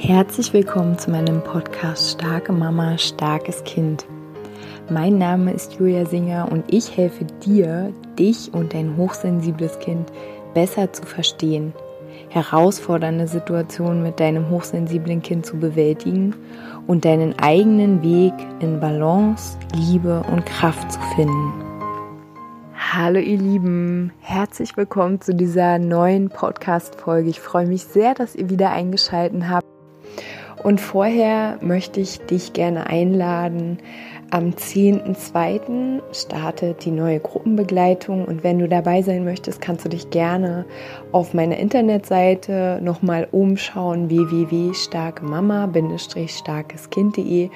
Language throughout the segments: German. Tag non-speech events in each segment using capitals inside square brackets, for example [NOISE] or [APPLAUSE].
Herzlich willkommen zu meinem Podcast Starke Mama, starkes Kind. Mein Name ist Julia Singer und ich helfe dir, dich und dein hochsensibles Kind besser zu verstehen, herausfordernde Situationen mit deinem hochsensiblen Kind zu bewältigen und deinen eigenen Weg in Balance, Liebe und Kraft zu finden. Hallo ihr Lieben, herzlich willkommen zu dieser neuen Podcast-Folge. Ich freue mich sehr, dass ihr wieder eingeschaltet habt. Und vorher möchte ich dich gerne einladen. Am 10.2. startet die neue Gruppenbegleitung und wenn du dabei sein möchtest, kannst du dich gerne auf meiner Internetseite nochmal umschauen www.starkemama-starkeskind.de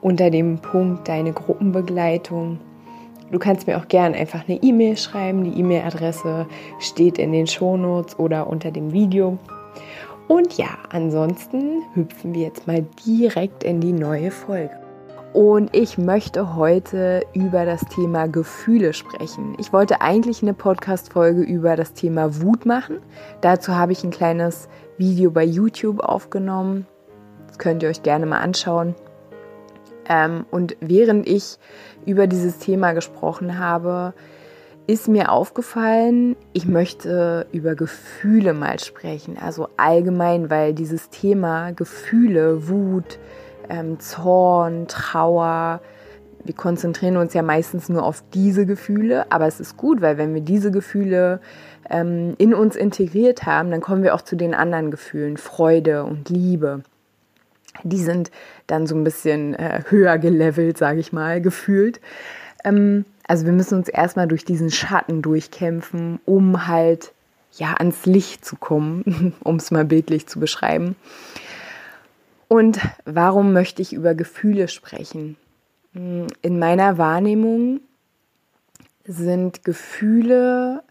unter dem Punkt Deine Gruppenbegleitung. Du kannst mir auch gerne einfach eine E-Mail schreiben. Die E-Mail-Adresse steht in den Shownotes oder unter dem Video. Und ja, ansonsten hüpfen wir jetzt mal direkt in die neue Folge. Und ich möchte heute über das Thema Gefühle sprechen. Ich wollte eigentlich eine Podcast-Folge über das Thema Wut machen. Dazu habe ich ein kleines Video bei YouTube aufgenommen. Das könnt ihr euch gerne mal anschauen. Ähm, und während ich über dieses Thema gesprochen habe, ist mir aufgefallen, ich möchte über Gefühle mal sprechen, also allgemein, weil dieses Thema Gefühle, Wut, ähm, Zorn, Trauer, wir konzentrieren uns ja meistens nur auf diese Gefühle, aber es ist gut, weil wenn wir diese Gefühle ähm, in uns integriert haben, dann kommen wir auch zu den anderen Gefühlen, Freude und Liebe. Die sind dann so ein bisschen äh, höher gelevelt, sage ich mal, gefühlt. Ähm, also wir müssen uns erstmal durch diesen Schatten durchkämpfen, um halt ja ans Licht zu kommen, [LAUGHS] um es mal bildlich zu beschreiben. Und warum möchte ich über Gefühle sprechen? In meiner Wahrnehmung sind Gefühle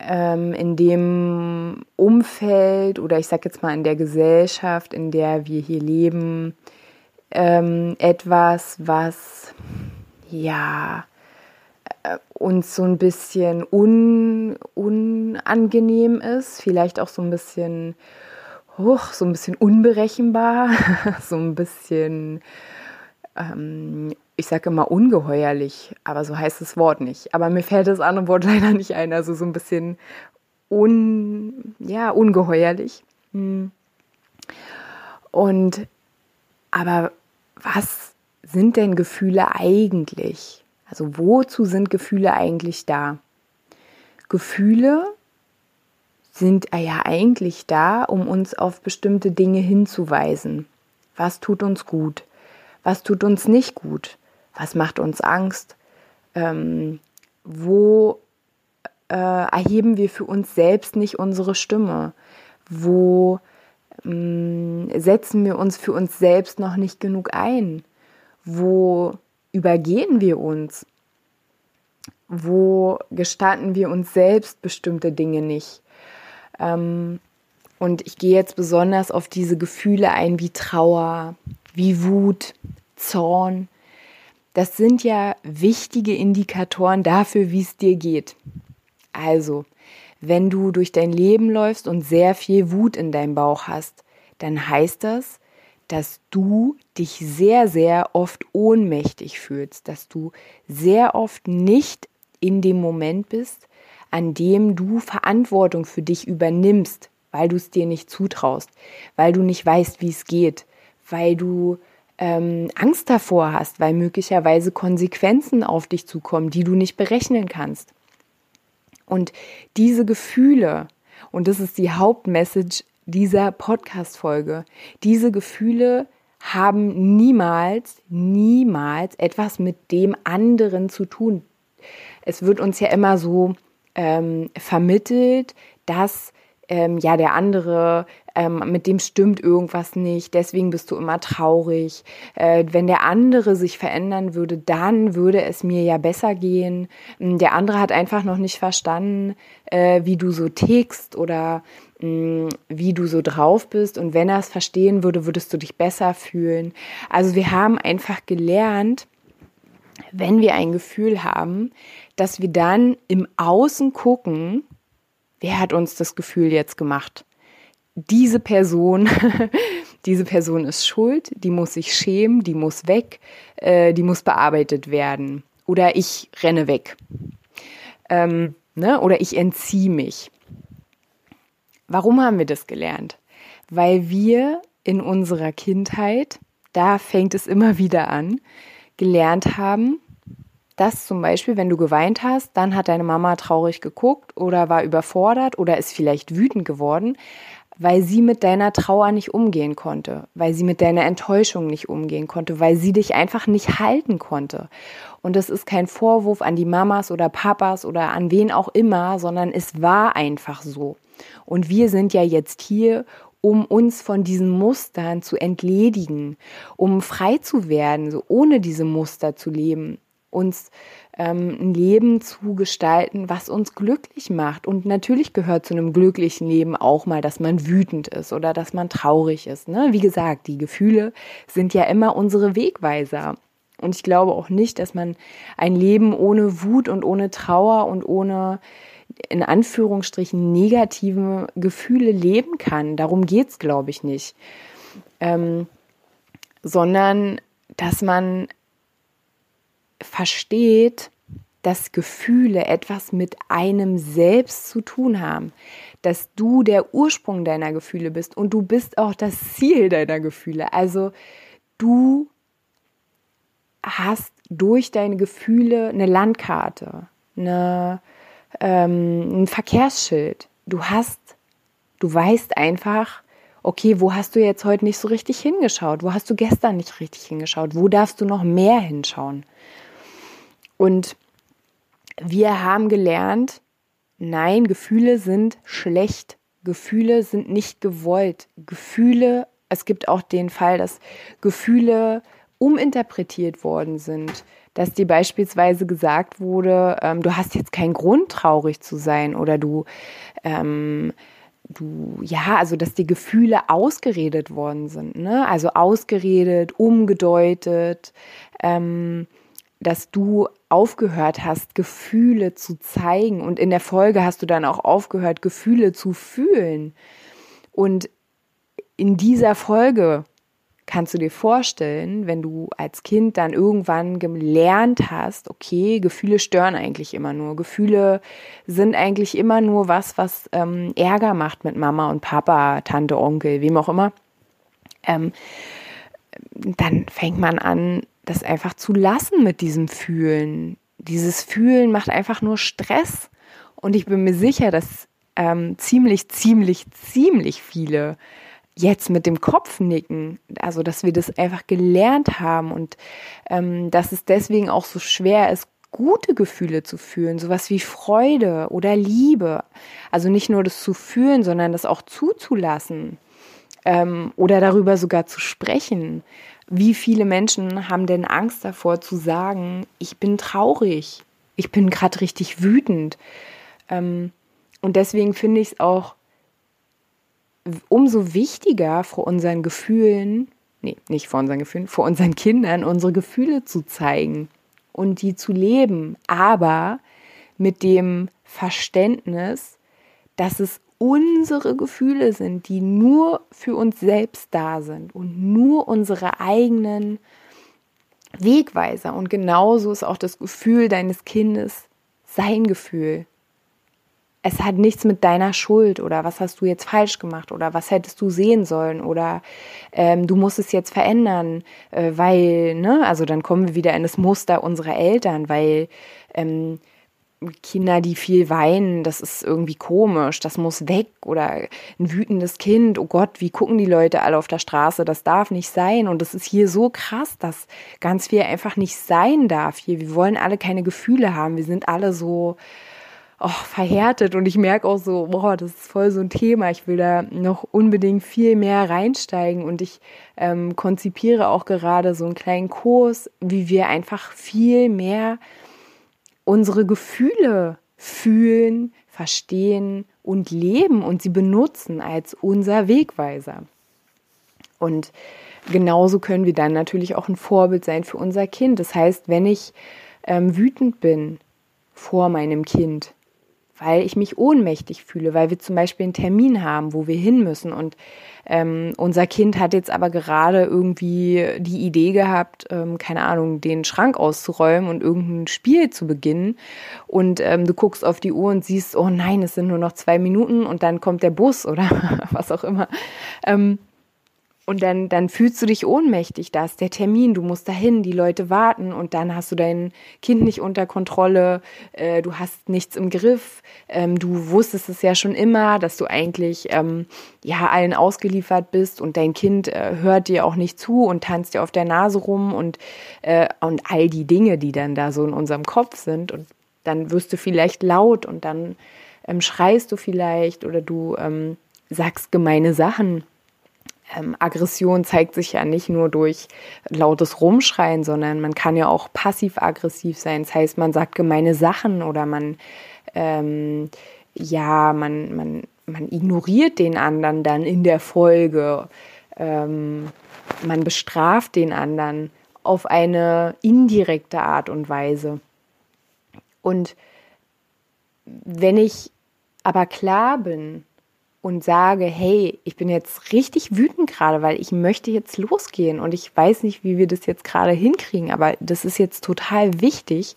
ähm, in dem Umfeld oder ich sage jetzt mal in der Gesellschaft, in der wir hier leben, ähm, etwas, was ja, äh, uns so ein bisschen un, unangenehm ist, vielleicht auch so ein bisschen, hoch, so ein bisschen unberechenbar, [LAUGHS] so ein bisschen, ähm, ich sage immer ungeheuerlich, aber so heißt das Wort nicht. Aber mir fällt das andere Wort [LAUGHS] leider nicht ein, also so ein bisschen un, ja, ungeheuerlich. Hm. Und aber was sind denn Gefühle eigentlich? Also wozu sind Gefühle eigentlich da? Gefühle sind ja eigentlich da, um uns auf bestimmte Dinge hinzuweisen. Was tut uns gut? Was tut uns nicht gut? Was macht uns Angst? Ähm, wo äh, erheben wir für uns selbst nicht unsere Stimme? Wo ähm, setzen wir uns für uns selbst noch nicht genug ein? Wo übergehen wir uns? Wo gestatten wir uns selbst bestimmte Dinge nicht? Ähm, und ich gehe jetzt besonders auf diese Gefühle ein wie Trauer, wie Wut, Zorn. Das sind ja wichtige Indikatoren dafür, wie es dir geht. Also, wenn du durch dein Leben läufst und sehr viel Wut in deinem Bauch hast, dann heißt das, dass du dich sehr, sehr oft ohnmächtig fühlst, dass du sehr oft nicht in dem Moment bist, an dem du Verantwortung für dich übernimmst, weil du es dir nicht zutraust, weil du nicht weißt, wie es geht, weil du ähm, Angst davor hast, weil möglicherweise Konsequenzen auf dich zukommen, die du nicht berechnen kannst. Und diese Gefühle, und das ist die Hauptmessage dieser Podcast-Folge. Diese Gefühle haben niemals, niemals etwas mit dem anderen zu tun. Es wird uns ja immer so ähm, vermittelt, dass ähm, ja der andere ähm, mit dem stimmt irgendwas nicht, deswegen bist du immer traurig. Äh, wenn der andere sich verändern würde, dann würde es mir ja besser gehen. Ähm, der andere hat einfach noch nicht verstanden, äh, wie du so tickst oder mh, mm, wie du so drauf bist. Und wenn er es verstehen würde, würdest du dich besser fühlen. Also wir haben einfach gelernt, wenn wir ein Gefühl haben, dass wir dann im Außen gucken, wer hat uns das Gefühl jetzt gemacht? diese Person, [LAUGHS] diese Person ist schuld, die muss sich schämen, die muss weg, äh, die muss bearbeitet werden. Oder ich renne weg. Ähm, ne? Oder ich entziehe mich. Warum haben wir das gelernt? Weil wir in unserer Kindheit, da fängt es immer [LAUGHS] wieder an, gelernt haben, dass zum Beispiel, wenn du geweint hast, dann hat deine Mama traurig geguckt oder war überfordert oder ist vielleicht wütend geworden, weil sie mit deiner Trauer nicht umgehen konnte, weil sie mit deiner Enttäuschung nicht umgehen konnte, weil sie dich einfach nicht halten konnte. Und das ist kein Vorwurf an die Mamas oder Papas oder an wen auch immer, sondern es war einfach so. Und wir sind ja jetzt hier, um uns von diesen Mustern zu entledigen, um frei zu werden, so ohne diese Muster zu leben, uns ähm, ein Leben zu gestalten, was uns glücklich macht. Und natürlich gehört zu einem glücklichen Leben auch mal, dass man wütend ist oder dass man traurig ist. Ne? Wie gesagt, die Gefühle sind ja immer unsere Wegweiser. Und ich glaube auch nicht, dass man ein Leben ohne Wut und ohne Trauer und ohne in Anführungsstrichen negative Gefühle leben kann. Darum geht es, glaube ich, nicht. Ähm, sondern dass man versteht, dass Gefühle etwas mit einem selbst zu tun haben, dass du der Ursprung deiner Gefühle bist und du bist auch das Ziel deiner Gefühle. Also du hast durch deine Gefühle eine Landkarte, eine, ähm, ein Verkehrsschild. Du hast, du weißt einfach, okay, wo hast du jetzt heute nicht so richtig hingeschaut? Wo hast du gestern nicht richtig hingeschaut? Wo darfst du noch mehr hinschauen? Und wir haben gelernt, nein, Gefühle sind schlecht. Gefühle sind nicht gewollt. Gefühle, es gibt auch den Fall, dass Gefühle uminterpretiert worden sind, dass dir beispielsweise gesagt wurde, ähm, du hast jetzt keinen Grund traurig zu sein oder du, ähm, du, ja, also dass die Gefühle ausgeredet worden sind, ne? Also ausgeredet, umgedeutet, ähm, dass du aufgehört hast, Gefühle zu zeigen und in der Folge hast du dann auch aufgehört, Gefühle zu fühlen. Und in dieser Folge kannst du dir vorstellen, wenn du als Kind dann irgendwann gelernt hast, okay, Gefühle stören eigentlich immer nur. Gefühle sind eigentlich immer nur was, was ähm, Ärger macht mit Mama und Papa, Tante, Onkel, wem auch immer. Ähm, dann fängt man an, das einfach zu lassen mit diesem Fühlen. Dieses Fühlen macht einfach nur Stress. Und ich bin mir sicher, dass ähm, ziemlich, ziemlich, ziemlich viele jetzt mit dem Kopf nicken, also dass wir das einfach gelernt haben und ähm, dass es deswegen auch so schwer ist, gute Gefühle zu fühlen, sowas wie Freude oder Liebe. Also nicht nur das zu fühlen, sondern das auch zuzulassen ähm, oder darüber sogar zu sprechen. Wie viele Menschen haben denn Angst davor zu sagen, ich bin traurig, ich bin gerade richtig wütend. Ähm, und deswegen finde ich es auch umso wichtiger vor unseren Gefühlen, nee, nicht vor unseren Gefühlen, vor unseren Kindern unsere Gefühle zu zeigen und die zu leben, aber mit dem Verständnis, dass es unsere Gefühle sind, die nur für uns selbst da sind und nur unsere eigenen Wegweiser. Und genauso ist auch das Gefühl deines Kindes sein Gefühl es hat nichts mit deiner Schuld oder was hast du jetzt falsch gemacht oder was hättest du sehen sollen oder ähm, du musst es jetzt verändern, äh, weil, ne, also dann kommen wir wieder in das Muster unserer Eltern, weil ähm, Kinder, die viel weinen, das ist irgendwie komisch, das muss weg oder ein wütendes Kind, oh Gott, wie gucken die Leute alle auf der Straße, das darf nicht sein. Und das ist hier so krass, dass ganz viel einfach nicht sein darf hier. Wir wollen alle keine Gefühle haben, wir sind alle so, oh, verhärtet. Und ich merke auch so, boah, das ist voll so ein Thema. Ich will da noch unbedingt viel mehr reinsteigen. Und ich ähm, konzipiere auch gerade so einen kleinen Kurs, wie wir einfach viel mehr unsere Gefühle fühlen, verstehen und leben und sie benutzen als unser Wegweiser. Und genauso können wir dann natürlich auch ein Vorbild sein für unser Kind. Das heißt, wenn ich ähm, wütend bin vor meinem Kind, weil ich mich ohnmächtig fühle, weil wir zum Beispiel einen Termin haben, wo wir hin müssen und ähm, unser Kind hat jetzt aber gerade irgendwie die Idee gehabt, ähm, keine Ahnung, den Schrank auszuräumen und irgendein Spiel zu beginnen. Und ähm, du guckst auf die Uhr und siehst, oh nein, es sind nur noch zwei Minuten und dann kommt der Bus oder [LAUGHS] was auch immer. Ähm, und dann, dann fühlst du dich ohnmächtig. Da ist der Termin, du musst dahin, die Leute warten und dann hast du dein Kind nicht unter Kontrolle, äh, du hast nichts im Griff. Ähm, du wusstest es ja schon immer, dass du eigentlich ähm, ja allen ausgeliefert bist und dein Kind äh, hört dir auch nicht zu und tanzt dir auf der Nase rum und, äh, und all die Dinge, die dann da so in unserem Kopf sind. Und dann wirst du vielleicht laut und dann ähm, schreist du vielleicht oder du ähm, sagst gemeine Sachen ähm, Aggression zeigt sich ja nicht nur durch lautes Rumschreien, sondern man kann ja auch passiv-aggressiv sein. Das heißt, man sagt gemeine Sachen oder man, ähm, ja, man, man, man ignoriert den anderen dann in der Folge. Ähm, man bestraft den anderen auf eine indirekte Art und Weise. Und wenn ich aber klar bin, und sage, hey, ich bin jetzt richtig wütend gerade, weil ich möchte jetzt losgehen und ich weiß nicht, wie wir das jetzt gerade hinkriegen, aber das ist jetzt total wichtig,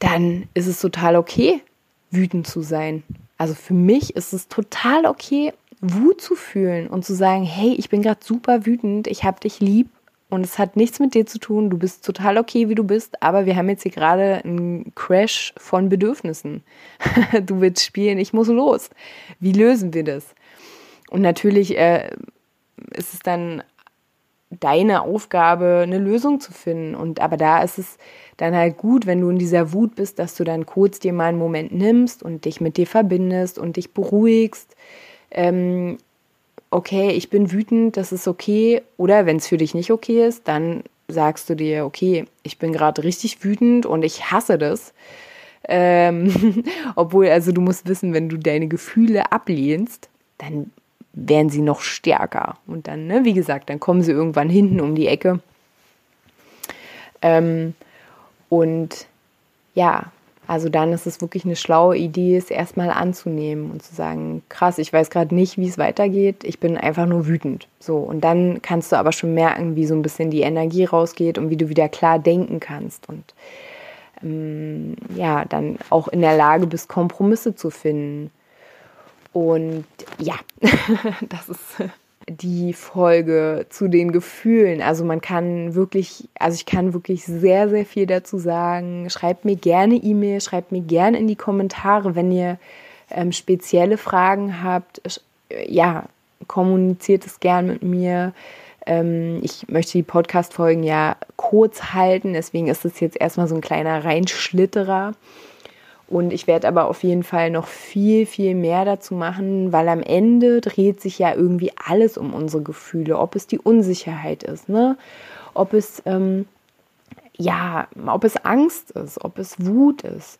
dann ist es total okay, wütend zu sein. Also für mich ist es total okay, Wut zu fühlen und zu sagen, hey, ich bin gerade super wütend, ich habe dich lieb und es hat nichts mit dir zu tun. Du bist total okay, wie du bist, aber wir haben jetzt hier gerade einen Crash von Bedürfnissen. [LAUGHS] du willst spielen, ich muss los. Wie lösen wir das? Und natürlich äh, ist es dann deine Aufgabe, eine Lösung zu finden. Und aber da ist es dann halt gut, wenn du in dieser Wut bist, dass du dann kurz dir mal einen Moment nimmst und dich mit dir verbindest und dich beruhigst. Ähm, okay, ich bin wütend, das ist okay. Oder wenn es für dich nicht okay ist, dann sagst du dir, okay, ich bin gerade richtig wütend und ich hasse das. Ähm, [LAUGHS] obwohl, also du musst wissen, wenn du deine Gefühle ablehnst, dann werden sie noch stärker. Und dann, ne, wie gesagt, dann kommen sie irgendwann hinten um die Ecke. Ähm, und ja, also dann ist es wirklich eine schlaue Idee, es erstmal anzunehmen und zu sagen, krass, ich weiß gerade nicht, wie es weitergeht, ich bin einfach nur wütend. So, und dann kannst du aber schon merken, wie so ein bisschen die Energie rausgeht und wie du wieder klar denken kannst und ähm, ja, dann auch in der Lage bist, Kompromisse zu finden. Und ja, [LAUGHS] das ist die Folge zu den Gefühlen. Also man kann wirklich, also ich kann wirklich sehr, sehr viel dazu sagen. Schreibt mir gerne E-Mail, schreibt mir gerne in die Kommentare, wenn ihr ähm, spezielle Fragen habt. Ja, kommuniziert es gern mit mir. Ähm, ich möchte die Podcast-Folgen ja kurz halten, deswegen ist es jetzt erstmal so ein kleiner Reinschlitterer. Und ich werde aber auf jeden Fall noch viel, viel mehr dazu machen, weil am Ende dreht sich ja irgendwie alles um unsere Gefühle. Ob es die Unsicherheit ist, ne? Ob es, ähm, ja, ob es Angst ist, ob es Wut ist.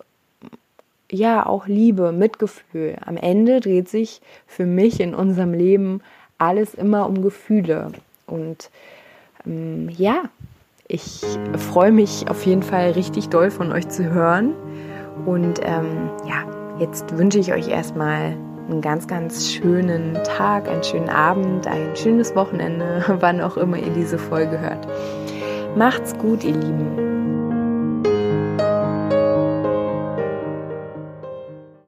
Ja, auch Liebe, Mitgefühl. Am Ende dreht sich für mich in unserem Leben alles immer um Gefühle. Und ähm, ja, ich freue mich auf jeden Fall richtig doll von euch zu hören. Und ähm, ja, jetzt wünsche ich euch erstmal einen ganz, ganz schönen Tag, einen schönen Abend, ein schönes Wochenende, [LAUGHS] wann auch immer ihr diese Folge hört. Macht's gut, ihr Lieben.